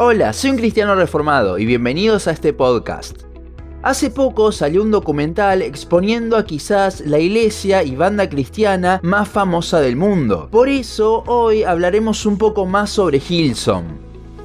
Hola, soy un cristiano reformado y bienvenidos a este podcast. Hace poco salió un documental exponiendo a quizás la iglesia y banda cristiana más famosa del mundo. Por eso hoy hablaremos un poco más sobre Hillsong.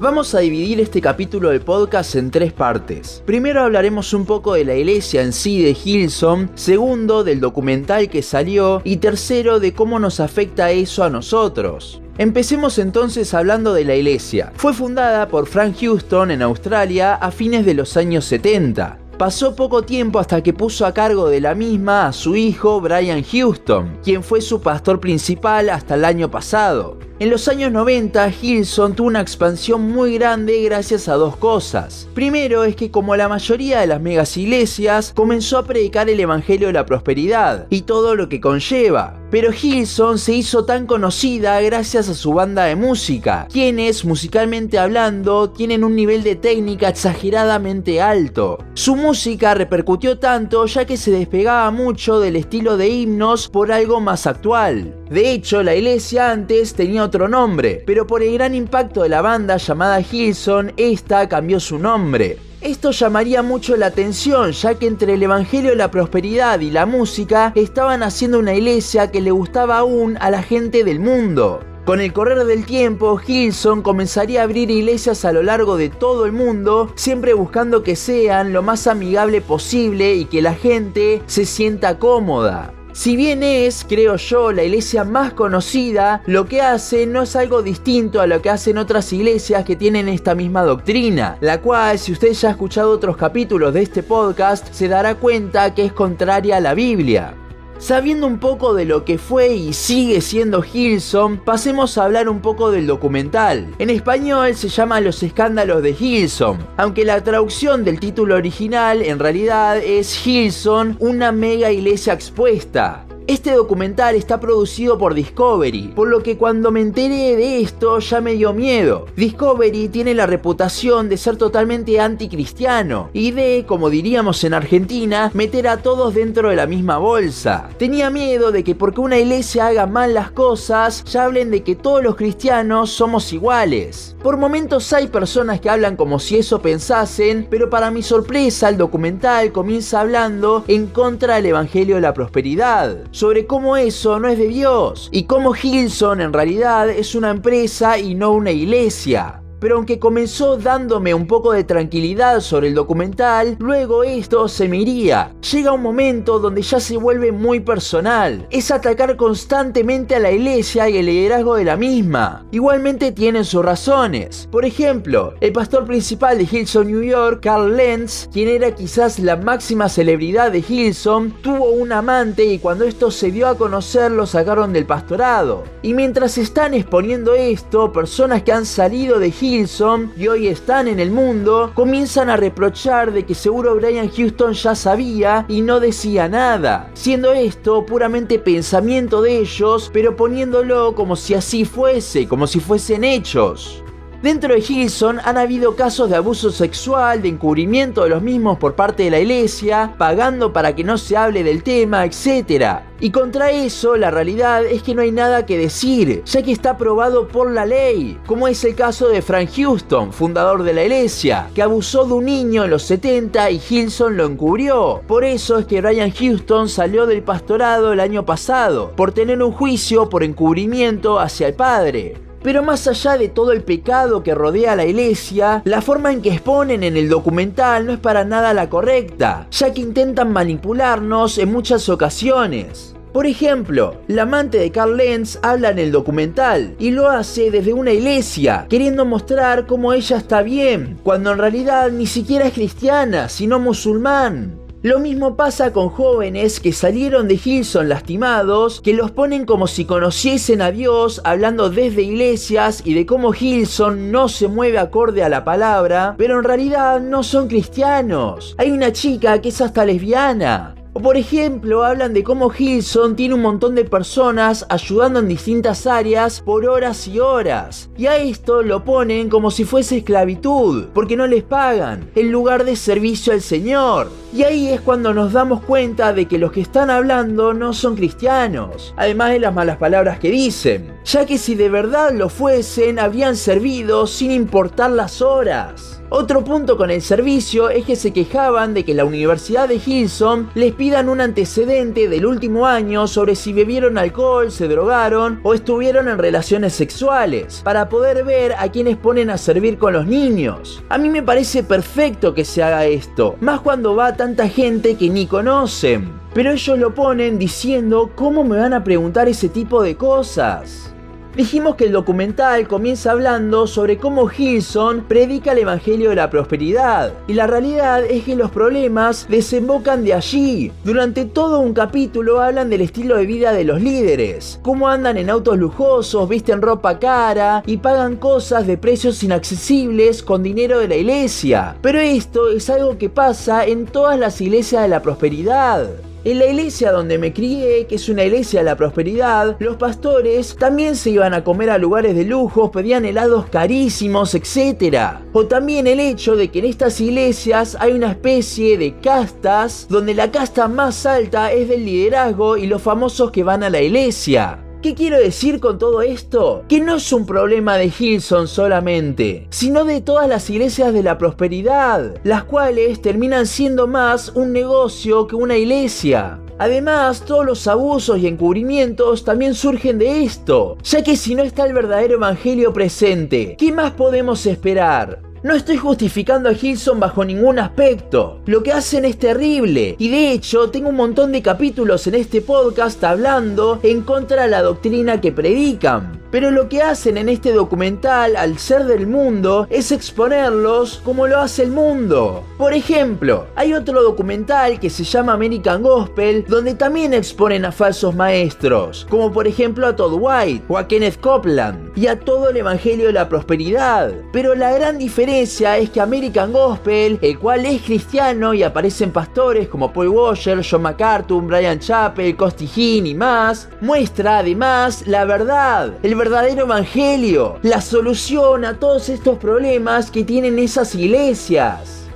Vamos a dividir este capítulo del podcast en tres partes. Primero hablaremos un poco de la iglesia en sí de Hillsong, segundo del documental que salió y tercero de cómo nos afecta eso a nosotros. Empecemos entonces hablando de la iglesia. Fue fundada por Frank Houston en Australia a fines de los años 70. Pasó poco tiempo hasta que puso a cargo de la misma a su hijo Brian Houston, quien fue su pastor principal hasta el año pasado. En los años 90, Hilson tuvo una expansión muy grande gracias a dos cosas. Primero es que como la mayoría de las megas iglesias, comenzó a predicar el Evangelio de la Prosperidad y todo lo que conlleva. Pero Hilson se hizo tan conocida gracias a su banda de música, quienes, musicalmente hablando, tienen un nivel de técnica exageradamente alto. Su música repercutió tanto ya que se despegaba mucho del estilo de himnos por algo más actual. De hecho, la iglesia antes tenía otro nombre, pero por el gran impacto de la banda llamada Hilson, esta cambió su nombre. Esto llamaría mucho la atención, ya que entre el Evangelio de la Prosperidad y la música estaban haciendo una iglesia que le gustaba aún a la gente del mundo. Con el correr del tiempo, Hilson comenzaría a abrir iglesias a lo largo de todo el mundo, siempre buscando que sean lo más amigable posible y que la gente se sienta cómoda. Si bien es, creo yo, la iglesia más conocida, lo que hace no es algo distinto a lo que hacen otras iglesias que tienen esta misma doctrina, la cual, si usted ya ha escuchado otros capítulos de este podcast, se dará cuenta que es contraria a la Biblia. Sabiendo un poco de lo que fue y sigue siendo Hilson, pasemos a hablar un poco del documental. En español se llama Los escándalos de Hilson, aunque la traducción del título original en realidad es Hilson, una mega iglesia expuesta. Este documental está producido por Discovery, por lo que cuando me enteré de esto ya me dio miedo. Discovery tiene la reputación de ser totalmente anticristiano y de, como diríamos en Argentina, meter a todos dentro de la misma bolsa. Tenía miedo de que porque una iglesia haga mal las cosas, ya hablen de que todos los cristianos somos iguales. Por momentos hay personas que hablan como si eso pensasen, pero para mi sorpresa el documental comienza hablando en contra del Evangelio de la Prosperidad sobre cómo eso no es de Dios y cómo Hilson en realidad es una empresa y no una iglesia pero aunque comenzó dándome un poco de tranquilidad sobre el documental, luego esto se me iría. Llega un momento donde ya se vuelve muy personal. Es atacar constantemente a la iglesia y el liderazgo de la misma. Igualmente tienen sus razones. Por ejemplo, el pastor principal de Hillsong New York, Carl Lenz, quien era quizás la máxima celebridad de Hillsong, tuvo un amante y cuando esto se dio a conocer lo sacaron del pastorado. Y mientras están exponiendo esto, personas que han salido de Hillsong y hoy están en el mundo, comienzan a reprochar de que seguro Brian Houston ya sabía y no decía nada, siendo esto puramente pensamiento de ellos, pero poniéndolo como si así fuese, como si fuesen hechos. Dentro de Hilson han habido casos de abuso sexual, de encubrimiento de los mismos por parte de la iglesia, pagando para que no se hable del tema, etc. Y contra eso, la realidad es que no hay nada que decir, ya que está aprobado por la ley, como es el caso de Frank Houston, fundador de la iglesia, que abusó de un niño en los 70 y Hilson lo encubrió. Por eso es que Ryan Houston salió del pastorado el año pasado, por tener un juicio por encubrimiento hacia el padre. Pero más allá de todo el pecado que rodea a la iglesia, la forma en que exponen en el documental no es para nada la correcta, ya que intentan manipularnos en muchas ocasiones. Por ejemplo, la amante de Carl Lenz habla en el documental y lo hace desde una iglesia, queriendo mostrar cómo ella está bien, cuando en realidad ni siquiera es cristiana, sino musulmán. Lo mismo pasa con jóvenes que salieron de Hilson lastimados, que los ponen como si conociesen a Dios, hablando desde iglesias y de cómo Hilson no se mueve acorde a la palabra, pero en realidad no son cristianos. Hay una chica que es hasta lesbiana. O por ejemplo, hablan de cómo Hilson tiene un montón de personas ayudando en distintas áreas por horas y horas. Y a esto lo ponen como si fuese esclavitud, porque no les pagan, en lugar de servicio al Señor. Y ahí es cuando nos damos cuenta de que los que están hablando no son cristianos, además de las malas palabras que dicen, ya que si de verdad lo fuesen, habrían servido sin importar las horas. Otro punto con el servicio es que se quejaban de que la Universidad de Hilson les pidan un antecedente del último año sobre si bebieron alcohol, se drogaron o estuvieron en relaciones sexuales, para poder ver a quienes ponen a servir con los niños. A mí me parece perfecto que se haga esto, más cuando va tanta gente que ni conocen. Pero ellos lo ponen diciendo cómo me van a preguntar ese tipo de cosas. Dijimos que el documental comienza hablando sobre cómo Hilson predica el Evangelio de la Prosperidad, y la realidad es que los problemas desembocan de allí. Durante todo un capítulo hablan del estilo de vida de los líderes, cómo andan en autos lujosos, visten ropa cara y pagan cosas de precios inaccesibles con dinero de la iglesia. Pero esto es algo que pasa en todas las iglesias de la prosperidad. En la iglesia donde me crié, que es una iglesia de la prosperidad, los pastores también se iban a comer a lugares de lujos, pedían helados carísimos, etc. O también el hecho de que en estas iglesias hay una especie de castas donde la casta más alta es del liderazgo y los famosos que van a la iglesia. ¿Qué quiero decir con todo esto? Que no es un problema de Hilson solamente, sino de todas las iglesias de la prosperidad, las cuales terminan siendo más un negocio que una iglesia. Además, todos los abusos y encubrimientos también surgen de esto, ya que si no está el verdadero evangelio presente, ¿qué más podemos esperar? No estoy justificando a Hilson bajo ningún aspecto. Lo que hacen es terrible. Y de hecho, tengo un montón de capítulos en este podcast hablando en contra de la doctrina que predican. Pero lo que hacen en este documental, al ser del mundo, es exponerlos como lo hace el mundo. Por ejemplo, hay otro documental que se llama American Gospel, donde también exponen a falsos maestros, como por ejemplo a Todd White o a Kenneth Copeland, y a todo el Evangelio de la Prosperidad. Pero la gran diferencia es que American Gospel, el cual es cristiano y aparecen pastores como Paul Washer, John MacArthur, Brian Chappell, Costi Hinn y más, muestra además la verdad, verdadero evangelio, la solución a todos estos problemas que tienen esas iglesias.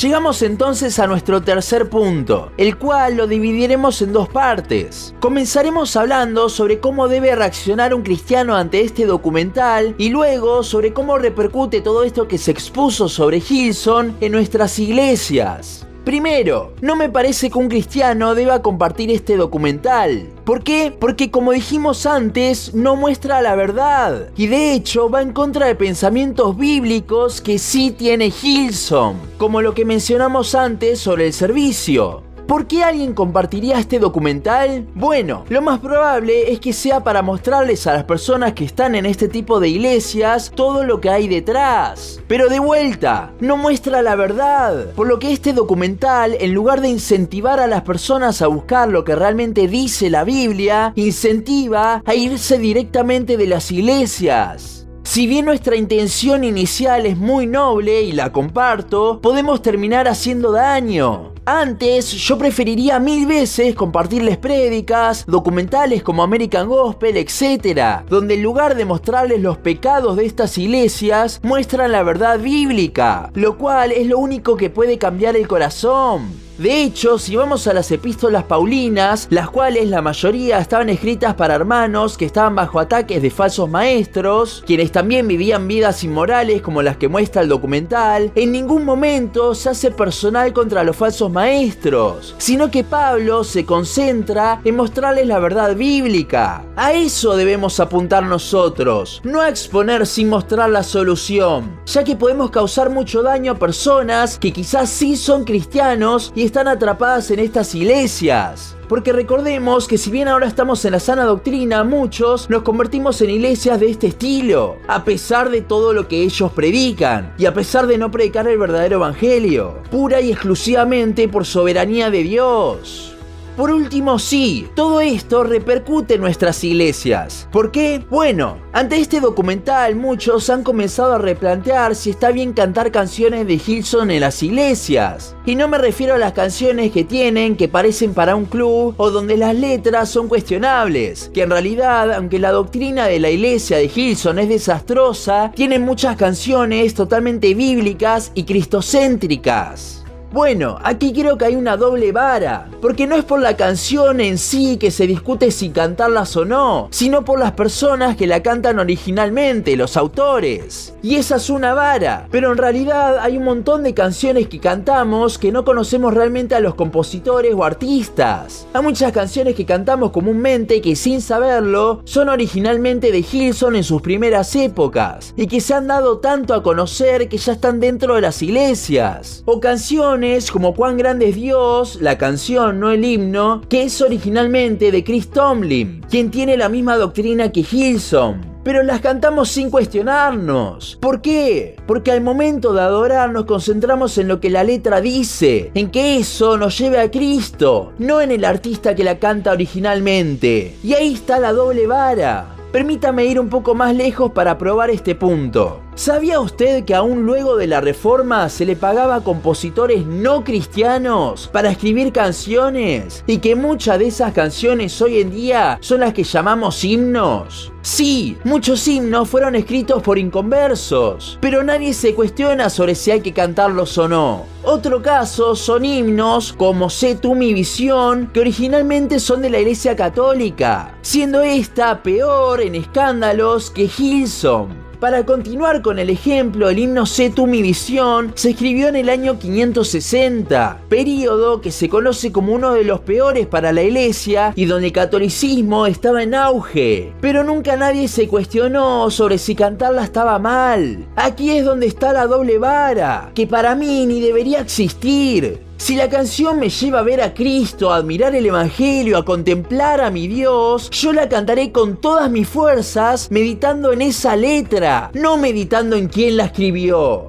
Llegamos entonces a nuestro tercer punto, el cual lo dividiremos en dos partes. Comenzaremos hablando sobre cómo debe reaccionar un cristiano ante este documental y luego sobre cómo repercute todo esto que se expuso sobre Hilson en nuestras iglesias. Primero, no me parece que un cristiano deba compartir este documental. ¿Por qué? Porque como dijimos antes, no muestra la verdad. Y de hecho va en contra de pensamientos bíblicos que sí tiene Hilson. Como lo que mencionamos antes sobre el servicio. ¿Por qué alguien compartiría este documental? Bueno, lo más probable es que sea para mostrarles a las personas que están en este tipo de iglesias todo lo que hay detrás. Pero de vuelta, no muestra la verdad. Por lo que este documental, en lugar de incentivar a las personas a buscar lo que realmente dice la Biblia, incentiva a irse directamente de las iglesias. Si bien nuestra intención inicial es muy noble y la comparto, podemos terminar haciendo daño. Antes yo preferiría mil veces compartirles prédicas, documentales como American Gospel, etc., donde en lugar de mostrarles los pecados de estas iglesias, muestran la verdad bíblica, lo cual es lo único que puede cambiar el corazón. De hecho, si vamos a las epístolas paulinas, las cuales la mayoría estaban escritas para hermanos que estaban bajo ataques de falsos maestros, quienes también vivían vidas inmorales como las que muestra el documental, en ningún momento se hace personal contra los falsos maestros, sino que Pablo se concentra en mostrarles la verdad bíblica. A eso debemos apuntar nosotros, no a exponer sin mostrar la solución, ya que podemos causar mucho daño a personas que quizás sí son cristianos y están atrapadas en estas iglesias. Porque recordemos que si bien ahora estamos en la sana doctrina, muchos nos convertimos en iglesias de este estilo, a pesar de todo lo que ellos predican, y a pesar de no predicar el verdadero evangelio, pura y exclusivamente por soberanía de Dios. Por último, sí, todo esto repercute en nuestras iglesias. ¿Por qué? Bueno, ante este documental muchos han comenzado a replantear si está bien cantar canciones de Hilson en las iglesias. Y no me refiero a las canciones que tienen que parecen para un club o donde las letras son cuestionables, que en realidad, aunque la doctrina de la iglesia de Hilson es desastrosa, tienen muchas canciones totalmente bíblicas y cristocéntricas. Bueno, aquí creo que hay una doble vara, porque no es por la canción en sí que se discute si cantarlas o no, sino por las personas que la cantan originalmente, los autores. Y esa es una vara, pero en realidad hay un montón de canciones que cantamos que no conocemos realmente a los compositores o artistas. Hay muchas canciones que cantamos comúnmente que sin saberlo son originalmente de Hilson en sus primeras épocas y que se han dado tanto a conocer que ya están dentro de las iglesias. O canciones como Cuán grande es Dios, la canción, no el himno, que es originalmente de Chris Tomlin, quien tiene la misma doctrina que Hilson pero las cantamos sin cuestionarnos. ¿Por qué? Porque al momento de adorar nos concentramos en lo que la letra dice, en que eso nos lleve a Cristo, no en el artista que la canta originalmente. Y ahí está la doble vara. Permítame ir un poco más lejos para probar este punto. ¿Sabía usted que aún luego de la reforma se le pagaba a compositores no cristianos para escribir canciones? Y que muchas de esas canciones hoy en día son las que llamamos himnos. Sí, muchos himnos fueron escritos por inconversos, pero nadie se cuestiona sobre si hay que cantarlos o no. Otro caso son himnos como Sé tú mi visión, que originalmente son de la Iglesia Católica, siendo esta peor en escándalos que Hilson. Para continuar con el ejemplo, el himno Sé tú mi visión se escribió en el año 560, periodo que se conoce como uno de los peores para la iglesia y donde el catolicismo estaba en auge. Pero nunca nadie se cuestionó sobre si cantarla estaba mal. Aquí es donde está la doble vara, que para mí ni debería existir. Si la canción me lleva a ver a Cristo, a admirar el Evangelio, a contemplar a mi Dios, yo la cantaré con todas mis fuerzas, meditando en esa letra, no meditando en quién la escribió.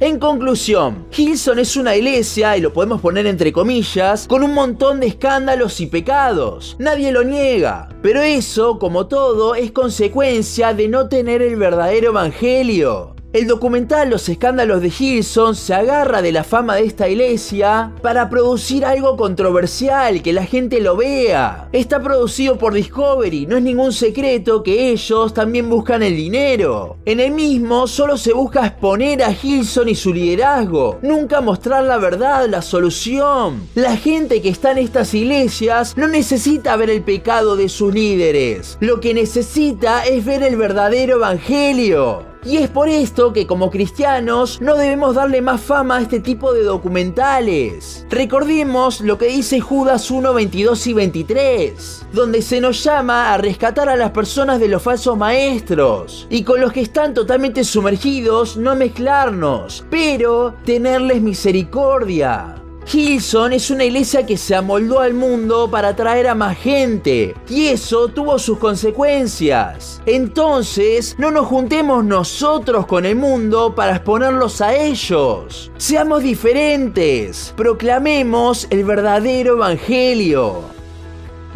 En conclusión, Hilson es una iglesia, y lo podemos poner entre comillas, con un montón de escándalos y pecados. Nadie lo niega. Pero eso, como todo, es consecuencia de no tener el verdadero evangelio. El documental Los escándalos de Hilson se agarra de la fama de esta iglesia para producir algo controversial, que la gente lo vea. Está producido por Discovery, no es ningún secreto que ellos también buscan el dinero. En el mismo solo se busca exponer a Hilson y su liderazgo, nunca mostrar la verdad, la solución. La gente que está en estas iglesias no necesita ver el pecado de sus líderes, lo que necesita es ver el verdadero evangelio. Y es por esto que como cristianos no debemos darle más fama a este tipo de documentales. Recordemos lo que dice Judas 1, 22 y 23, donde se nos llama a rescatar a las personas de los falsos maestros y con los que están totalmente sumergidos no mezclarnos, pero tenerles misericordia. Hilson es una iglesia que se amoldó al mundo para atraer a más gente y eso tuvo sus consecuencias. Entonces, no nos juntemos nosotros con el mundo para exponerlos a ellos. Seamos diferentes, proclamemos el verdadero evangelio.